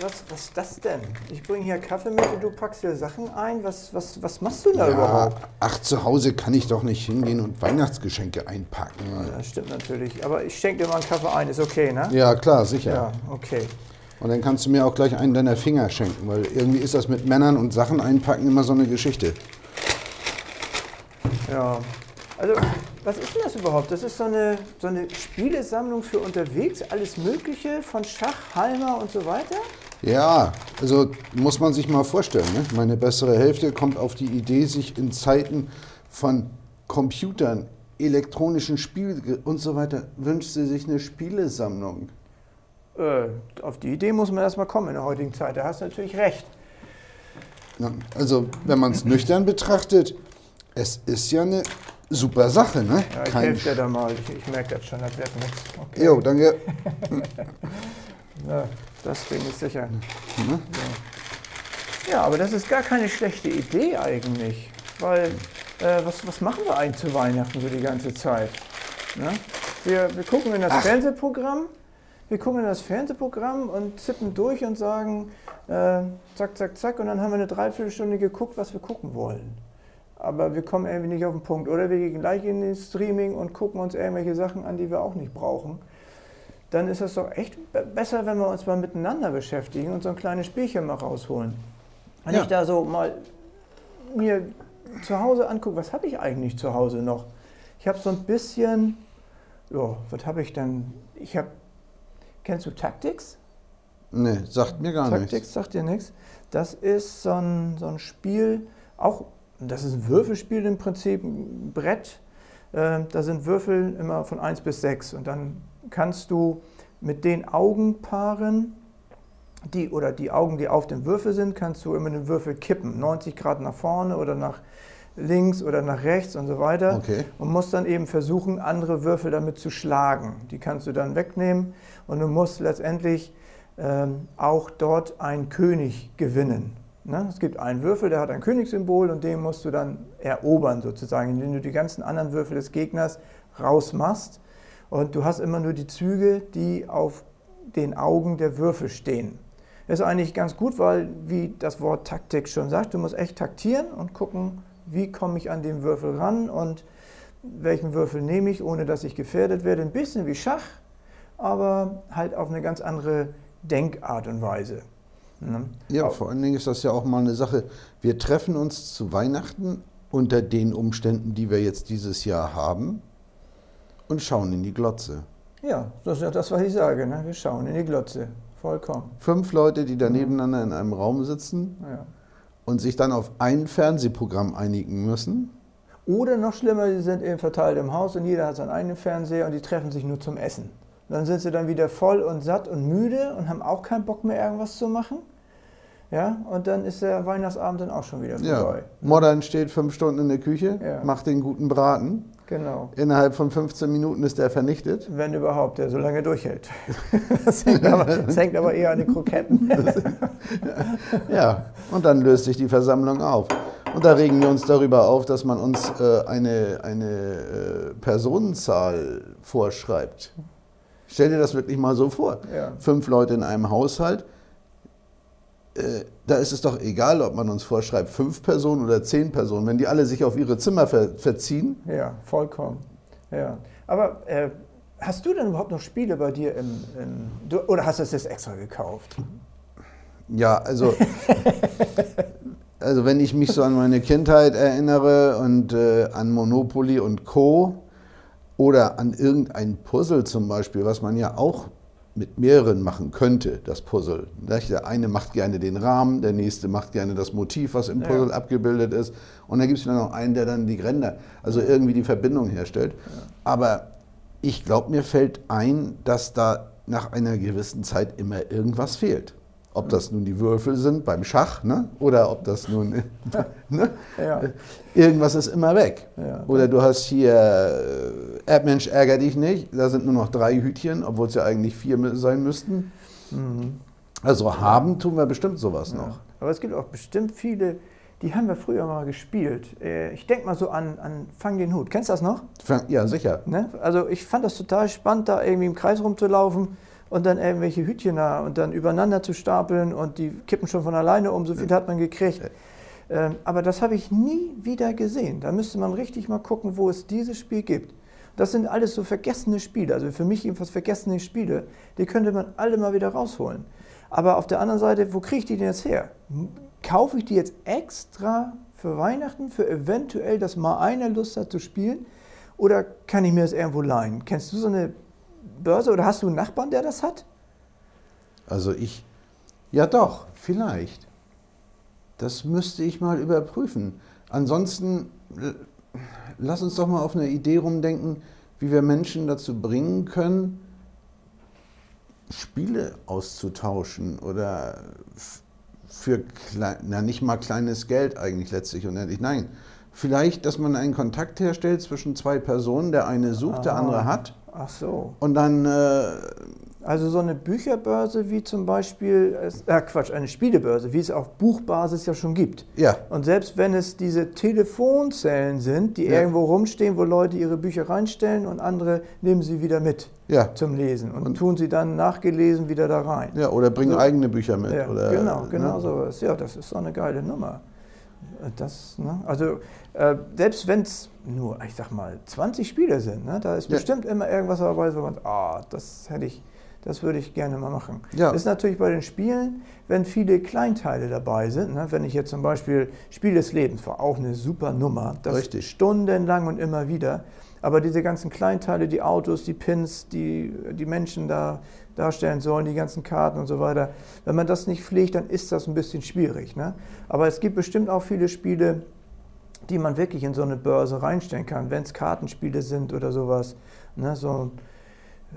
was, was ist das denn? Ich bringe hier Kaffee mit und du packst hier Sachen ein. Was, was, was machst du da Ja, überhaupt? ach, zu Hause kann ich doch nicht hingehen und Weihnachtsgeschenke einpacken. Ja, das stimmt natürlich. Aber ich schenke dir mal einen Kaffee ein, ist okay, ne? Ja, klar, sicher. Ja, okay. Und dann kannst du mir auch gleich einen deiner Finger schenken, weil irgendwie ist das mit Männern und Sachen einpacken immer so eine Geschichte. Ja. Also, was ist denn das überhaupt? Das ist so eine, so eine Spielesammlung für unterwegs, alles Mögliche von Schach, Halmer und so weiter? Ja, also muss man sich mal vorstellen. Ne? Meine bessere Hälfte kommt auf die Idee, sich in Zeiten von Computern, elektronischen Spielen und so weiter, wünscht sie sich eine Spielesammlung. Äh, auf die Idee muss man erstmal kommen in der heutigen Zeit. Da hast du natürlich recht. Ja, also, wenn man es nüchtern betrachtet, es ist ja eine super Sache, ne? Ja, ich helfe dir da mal. Ich, ich merke das schon, das wird nichts. Okay. Jo, danke. Ja, das Ding ist sicher. Mhm. Ja. ja, aber das ist gar keine schlechte Idee eigentlich. Weil, äh, was, was machen wir eigentlich zu Weihnachten so die ganze Zeit? Ne? Wir, wir gucken in das Ach. Fernsehprogramm, wir gucken in das Fernsehprogramm und zippen durch und sagen, äh, zack, zack, zack, und dann haben wir eine Dreiviertelstunde geguckt, was wir gucken wollen. Aber wir kommen irgendwie nicht auf den Punkt. Oder wir gehen gleich in den Streaming und gucken uns irgendwelche Sachen an, die wir auch nicht brauchen. Dann ist es doch echt be- besser, wenn wir uns mal miteinander beschäftigen und so ein kleines Spielchen mal rausholen. Wenn Ja. ich da so mal mir zu Hause angucke, was habe ich eigentlich zu Hause noch? Ich habe so ein bisschen, ja, was habe ich denn? Ich habe, kennst du Tactics? Ne, sagt mir gar Tactics nichts. sagt dir nichts. Das ist so ein, so ein Spiel, auch, das ist ein Würfelspiel im Prinzip, ein Brett. Äh, da sind Würfel immer von 1 bis 6 und dann kannst du mit den Augenpaaren, die oder die Augen, die auf dem Würfel sind, kannst du immer den Würfel kippen, 90 Grad nach vorne oder nach links oder nach rechts und so weiter Okay. und musst dann eben versuchen, andere Würfel damit zu schlagen. Die kannst du dann wegnehmen und du musst letztendlich ähm, auch dort einen König gewinnen. Ne? Es gibt einen Würfel, der hat ein Königssymbol und den musst du dann erobern sozusagen, indem du die ganzen anderen Würfel des Gegners rausmachst. Und du hast immer nur die Züge, die auf den Augen der Würfel stehen. Das ist eigentlich ganz gut, weil, wie das Wort Taktik schon sagt, du musst echt taktieren und gucken, wie komme ich an den Würfel ran und welchen Würfel nehme ich, ohne dass ich gefährdet werde. Ein bisschen wie Schach, aber halt auf eine ganz andere Denkart und Weise. Ne? Ja, Au- vor allen Dingen ist das ja auch mal eine Sache. Wir treffen uns zu Weihnachten unter den Umständen, die wir jetzt dieses Jahr haben und schauen in die Glotze. Ja, das ist ja das, was ich sage. Ne? Wir schauen in die Glotze. Vollkommen. Fünf Leute, die da nebeneinander in einem Raum sitzen Ja. und sich dann auf ein Fernsehprogramm einigen müssen. Oder noch schlimmer, sie sind eben verteilt im Haus und jeder hat seinen eigenen Fernseher und die treffen sich nur zum Essen. Dann sind sie dann wieder voll und satt und müde und haben auch keinen Bock mehr, irgendwas zu machen. Ja, und dann ist der Weihnachtsabend dann auch schon wieder Ja. vorbei. Modern steht fünf Stunden in der Küche, Ja. macht den guten Braten. Genau. Innerhalb von 15 Minuten ist der vernichtet. Wenn überhaupt, der so lange durchhält. Das hängt aber, das hängt aber eher an den Kroketten. Ja, und dann löst sich die Versammlung auf. Und da regen wir uns darüber auf, dass man uns äh, eine, eine äh, Personenzahl vorschreibt. Stell dir das wirklich mal so vor. Ja. Fünf Leute in einem Haushalt. Äh, da ist es doch egal, ob man uns vorschreibt, fünf Personen oder zehn Personen. Wenn die alle sich auf ihre Zimmer ver verziehen, Ja, vollkommen. Ja. Aber äh, hast du denn überhaupt noch Spiele bei dir im, im du, oder hast du es jetzt extra gekauft? Ja, also, also wenn ich mich so an meine Kindheit erinnere und äh, an Monopoly und Co. oder an irgendein Puzzle zum Beispiel, was man ja auch mit mehreren machen könnte, das Puzzle. Der eine macht gerne den Rahmen, der nächste macht gerne das Motiv, was im Ja. Puzzle abgebildet ist. Und dann gibt es dann noch einen, der dann die Ränder, also irgendwie die Verbindung herstellt. Aber ich glaube, mir fällt ein, dass da nach einer gewissen Zeit immer irgendwas fehlt. Ob das nun die Würfel sind beim Schach, ne? oder ob das nun. ne? Ja. Irgendwas ist immer weg. Ja. Oder du hast hier äh, Erdmensch, ärger dich nicht, da sind nur noch drei Hütchen, obwohl es ja eigentlich vier sein müssten. Also haben tun wir bestimmt sowas noch. Ja. Aber es gibt auch bestimmt viele, die haben wir früher mal gespielt. Äh, Ich denke mal so an, an Fang den Hut. Kennst du das noch? Ja, sicher. Ne? Also ich fand das total spannend, da irgendwie im Kreis rumzulaufen und dann irgendwelche Hütchen da und dann übereinander zu stapeln und die kippen schon von alleine um, so viel hat man gekriegt. Ähm, aber das habe ich nie wieder gesehen. Da müsste man richtig mal gucken, wo es dieses Spiel gibt. Das sind alles so vergessene Spiele, also für mich jedenfalls vergessene Spiele, die könnte man alle mal wieder rausholen. Aber auf der anderen Seite, wo kriege ich die denn jetzt her? Kaufe ich die jetzt extra für Weihnachten, für eventuell, dass mal einer Lust hat zu spielen? Oder kann ich mir das irgendwo leihen? Kennst du so eine Börse oder hast du einen Nachbarn, der das hat? Also ich, ja doch, vielleicht. Das müsste ich mal überprüfen. Ansonsten lass uns doch mal auf eine Idee rumdenken, wie wir Menschen dazu bringen können, Spiele auszutauschen oder für klein, na nicht mal kleines Geld eigentlich letztlich und endlich. Nein, vielleicht, dass man einen Kontakt herstellt zwischen zwei Personen, der eine sucht, ah, der andere hat. Ach so. Und dann äh, also so eine Bücherbörse wie zum Beispiel, äh Quatsch, eine Spielebörse, wie es auf Buchbasis ja schon gibt. Ja. Und selbst wenn es diese Telefonzellen sind, die ja. irgendwo rumstehen, wo Leute ihre Bücher reinstellen und andere nehmen sie wieder mit ja. zum Lesen und, und, tun sie dann nachgelesen wieder da rein. Ja, oder bringen so. eigene Bücher mit. Ja, oder, genau, genau ne? sowas. Ja, das ist so eine geile Nummer. Das, ne? Also äh, selbst wenn es nur, ich sag mal, 20 Spiele sind, ne? da ist ja. bestimmt immer irgendwas dabei, wo man, ah, das hätte ich das würde ich gerne mal machen. Ja. Das ist natürlich bei den Spielen, wenn viele Kleinteile dabei sind. Ne? Wenn ich jetzt zum Beispiel Spiel des Lebens war auch eine super Nummer. Das Richtig. Stundenlang und immer wieder. Aber diese ganzen Kleinteile, die Autos, die Pins, die die Menschen da darstellen sollen, die ganzen Karten und so weiter, wenn man das nicht pflegt, dann ist das ein bisschen schwierig. Ne? Aber es gibt bestimmt auch viele Spiele, die man wirklich in so eine Börse reinstellen kann, wenn es Kartenspiele sind oder sowas. Ne? So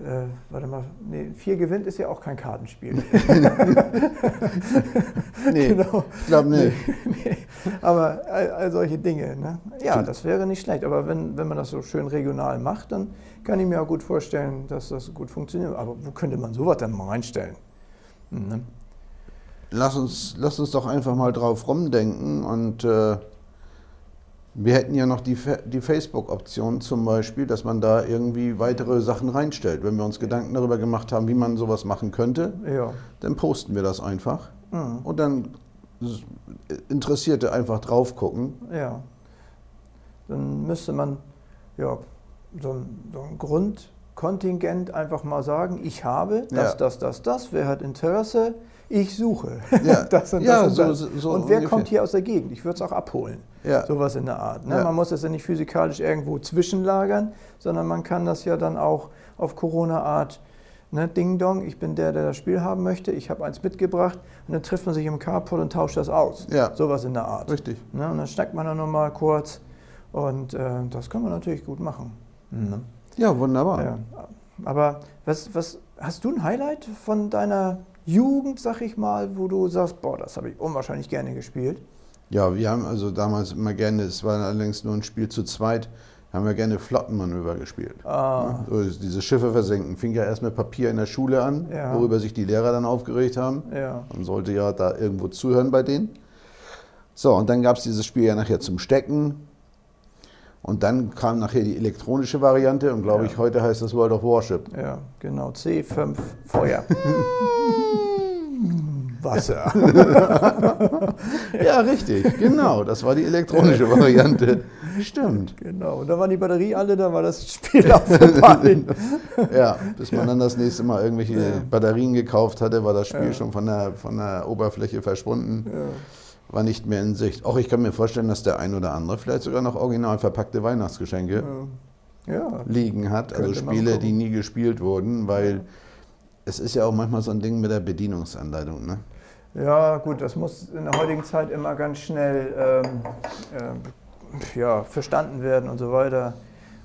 äh, warte mal, nee, vier gewinnt ist ja auch kein Kartenspiel. nee, genau. ich glaube nicht. Nee, aber all, all, solche Dinge. Ne? Ja, das wäre nicht schlecht. Aber wenn, wenn man das so schön regional macht, dann kann ich mir auch gut vorstellen, dass das gut funktioniert. Aber wo könnte man sowas dann mal reinstellen? Ne? Lass, uns, lass uns doch einfach mal drauf rumdenken und äh wir hätten ja noch die, die Facebook-Option zum Beispiel, dass man da irgendwie weitere Sachen reinstellt. Wenn wir uns Gedanken darüber gemacht haben, wie man sowas machen könnte, ja. dann posten wir das einfach. Mhm. Und dann Interessierte einfach drauf gucken. Ja. Dann müsste man ja, so so ein Grundkontingent einfach mal sagen, ich habe das, ja. das, das, das, wer hat Interesse, ich suche. Ja, das und, ja, das und, so, so und wer ungefähr. kommt hier aus der Gegend? Ich würde es auch abholen. Ja. Sowas in der Art. Ne? Man muss es ja nicht physikalisch irgendwo zwischenlagern, sondern man kann das ja dann auch auf Corona-Art, ne? Ding Dong, ich bin der, der das Spiel haben möchte, ich habe eins mitgebracht und dann trifft man sich im Carport und tauscht das aus. Ja. Sowas in der Art. Richtig. Ne? Und dann schnackt man dann nochmal kurz und äh, das kann man natürlich gut machen. Mhm. Ja, wunderbar. Ja. Aber was, was, hast du ein Highlight von deiner Jugend, sag ich mal, wo du sagst, boah, das habe ich unwahrscheinlich gerne gespielt? Ja, wir haben also damals immer gerne, es war allerdings nur ein Spiel zu zweit, haben wir gerne Flottenmanöver gespielt. Ah. So, diese Schiffe versenken. Fing ja erst mit Papier in der Schule an, ja. worüber sich die Lehrer dann aufgeregt haben. Ja. Man sollte ja da irgendwo zuhören bei denen. So, und dann gab es dieses Spiel ja nachher zum Stecken. Und dann kam nachher die elektronische Variante und glaube ja. ich, heute heißt das World of Warship. Ja, genau. C5 Feuer. Wasser. ja, richtig, genau. Das war die elektronische Variante. Stimmt. Genau. Und da waren die Batterie alle, da war das Spiel auch vorbei. ja, bis man dann das nächste Mal irgendwelche ja. Batterien gekauft hatte, war das Spiel ja. schon von der, von der Oberfläche verschwunden. Ja. War nicht mehr in Sicht. Auch ich kann mir vorstellen, dass der ein oder andere vielleicht sogar noch original verpackte Weihnachtsgeschenke liegen hat. Also Spiele, die nie gespielt wurden, weil es ist ja auch manchmal so ein Ding mit der Bedienungsanleitung. Ne? Ja, gut, das muss in der heutigen Zeit immer ganz schnell ähm, äh, ja, verstanden werden und so weiter.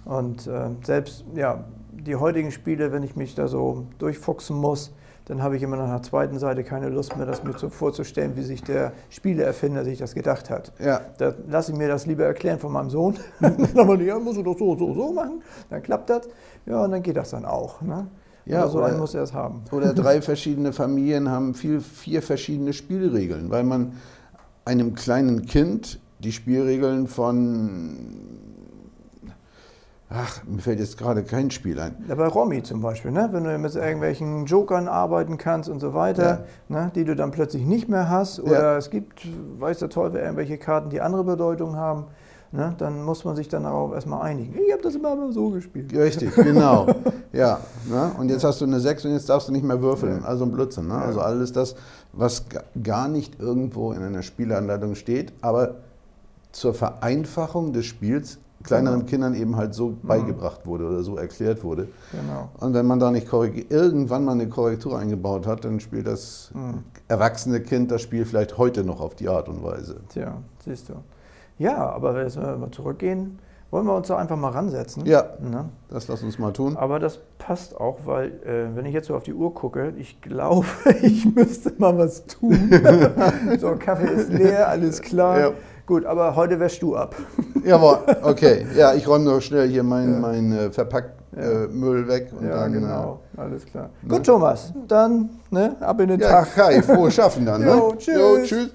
Und äh, selbst ja, die heutigen Spiele, wenn ich mich da so durchfuchsen muss, dann habe ich immer nach der zweiten Seite keine Lust mehr, das mir so vorzustellen, wie sich der Spieleerfinder sich das gedacht hat. Ja. Da lasse ich mir das lieber erklären von meinem Sohn. dann ja, musst du doch so, so, so machen. Dann klappt das. Ja, und dann geht das dann auch. Ne? Ja, oder so einen muss er es haben. Oder drei verschiedene Familien haben viel, vier verschiedene Spielregeln, weil man einem kleinen Kind die Spielregeln von Ach, mir fällt jetzt gerade kein Spiel ein. Ja, bei Romy zum Beispiel, ne? wenn du mit irgendwelchen Jokern arbeiten kannst und so weiter, ne? die du dann plötzlich nicht mehr hast. Oder Ja. es gibt, weiß der Teufel, irgendwelche Karten, die andere Bedeutung haben. Ne? Dann muss man sich dann darauf erstmal einigen. Ich habe das immer so gespielt. Richtig, genau. ja, ne? Und jetzt hast du eine 6 und jetzt darfst du nicht mehr würfeln. Also ein Blödsinn. Ne? Also alles das, was ga- gar nicht irgendwo in einer Spielanleitung steht, aber zur Vereinfachung des Spiels kleineren Kindern eben halt so beigebracht wurde oder so erklärt wurde. Genau. Und wenn man da nicht irgendwann mal eine Korrektur eingebaut hat, dann spielt das erwachsene Kind das Spiel vielleicht heute noch auf die Art und Weise. Tja, siehst du. Ja, aber wenn wir mal zurückgehen, wollen wir uns da einfach mal ransetzen. Ja. Ne? Das lass uns mal tun. Aber das passt auch, weil äh, wenn ich jetzt so auf die Uhr gucke, ich glaube, ich müsste mal was tun. so, Kaffee ist leer, alles klar. Ja. Gut, aber heute wäschst du ab. Jawohl, okay. Ja, ich räume noch schnell hier meinen mein, äh, Verpacktmüll äh, Müll weg. Und ja, dann, genau, alles klar. ne? Gut, Thomas, dann ne, ab in den Äh, ja, Tag. Kai, frohes Schaffen dann. Ne? Jo, tschüss. Jo, tschüss.